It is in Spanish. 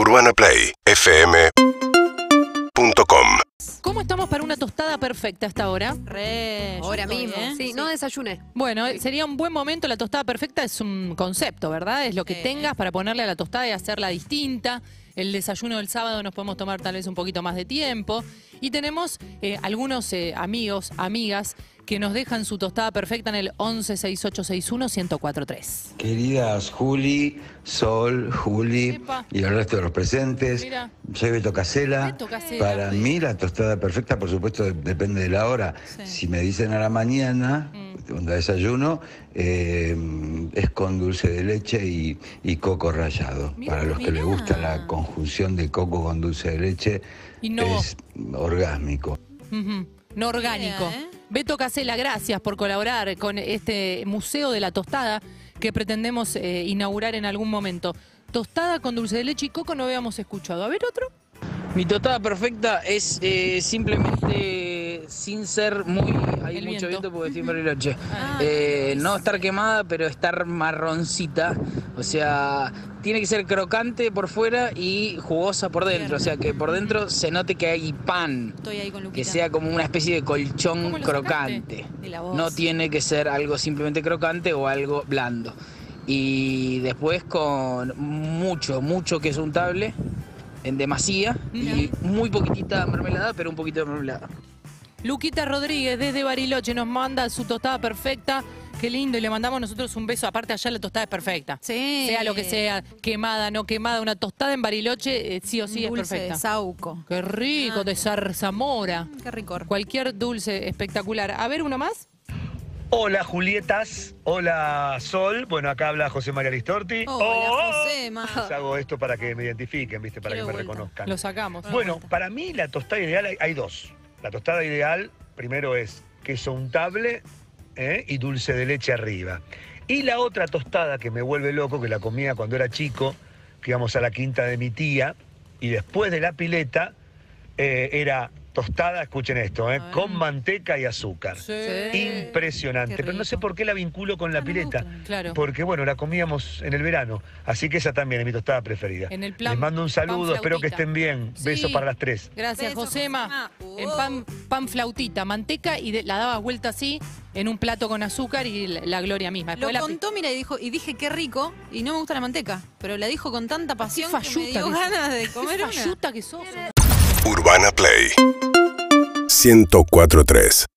UrbanaPlayFM.com ¿Cómo estamos para una tostada perfecta hasta ahora? Re, Ahora estoy, mismo. ¿eh? Sí, no desayuné. Bueno, sería un buen momento. La tostada perfecta es un concepto, ¿verdad? Es lo que Sí. tengas para ponerle a la tostada y hacerla distinta. El desayuno del sábado nos podemos tomar tal vez un poquito más de tiempo. Y tenemos eh, algunos eh, amigos, amigas, que nos dejan su tostada perfecta en el 11 6861 1043. Queridas Juli, Sol, Juli Epa. y el resto de los presentes, Mira. soy Beto Casela. Beto Casela. Para mí la tostada perfecta, por supuesto, de- depende de la hora. Sí. Si me dicen a la mañana, Mm. Un desayuno, eh, es con dulce de leche y, y coco rallado. Para los que les mirá. gusta la conjunción de coco con dulce de leche, Y no- es orgásmico. No orgánico. ¿eh? Beto Casela, gracias por colaborar con este Museo de la Tostada que pretendemos eh, inaugurar en algún momento. Tostada con dulce de leche y coco no habíamos escuchado. A ver otro. Mi tostada perfecta es eh, simplemente sin ser muy. Hay El mucho viento. viento porque estoy en Bariloche. Ah, Eh, no estar quemada, pero estar marroncita. O sea, tiene que ser crocante por fuera y jugosa por dentro. O sea, que por dentro se note que hay pan. Estoy ahí con Que sea como una especie de colchón ¿Cómo lo crocante. No tiene que ser algo simplemente crocante o algo blando. Y después con mucho, mucho queso untable, en demasía, y muy poquitita mermelada, pero un poquito de mermelada. Luquita Rodríguez desde Bariloche nos manda su tostada perfecta. Qué lindo y le mandamos nosotros un beso. Aparte allá la tostada es perfecta. Sí. Sea lo que sea, quemada, no quemada, una tostada en Bariloche eh, sí o sí es Dulce de perfecta. Sauco. Qué rico, de zarzamora. Mm, Qué rico. Cualquier dulce espectacular. A ver, uno más. Hola Julietas, hola Sol, bueno acá habla José María Listorti. Hola, Oh, José, ma. oh. Hago esto para que me identifiquen, ¿viste? Para Quiero que me vuelta. reconozcan. Lo sacamos. Bueno, para mí la tostada ideal hay, hay dos. La tostada ideal, primero es queso untable ¿eh? y dulce de leche arriba. Y la otra tostada que me vuelve loco, que la comía cuando era chico, que íbamos a la quinta de mi tía, y después de la pileta, eh, era tostada, escuchen esto, ¿eh? Con manteca y azúcar. Sí. Impresionante, pero no sé por qué la vinculo con la Ah, no, pileta. Claro. Porque bueno, la comíamos en el verano, así que esa también es mi tostada preferida. En el plan Les mando un saludo, espero que estén bien. Sí. Beso para las tres. Gracias, Beso, Josema. Pan, pan flautita, manteca y de- la dabas vuelta así en un plato con azúcar y la, la gloria misma. Lo Después la- contó, mira, y dijo, y dije qué rico, y no me gusta la manteca, pero la dijo con tanta pasión que me falluta dio ganas de comer Qué una. falluta que sos. Urbana Play. 1043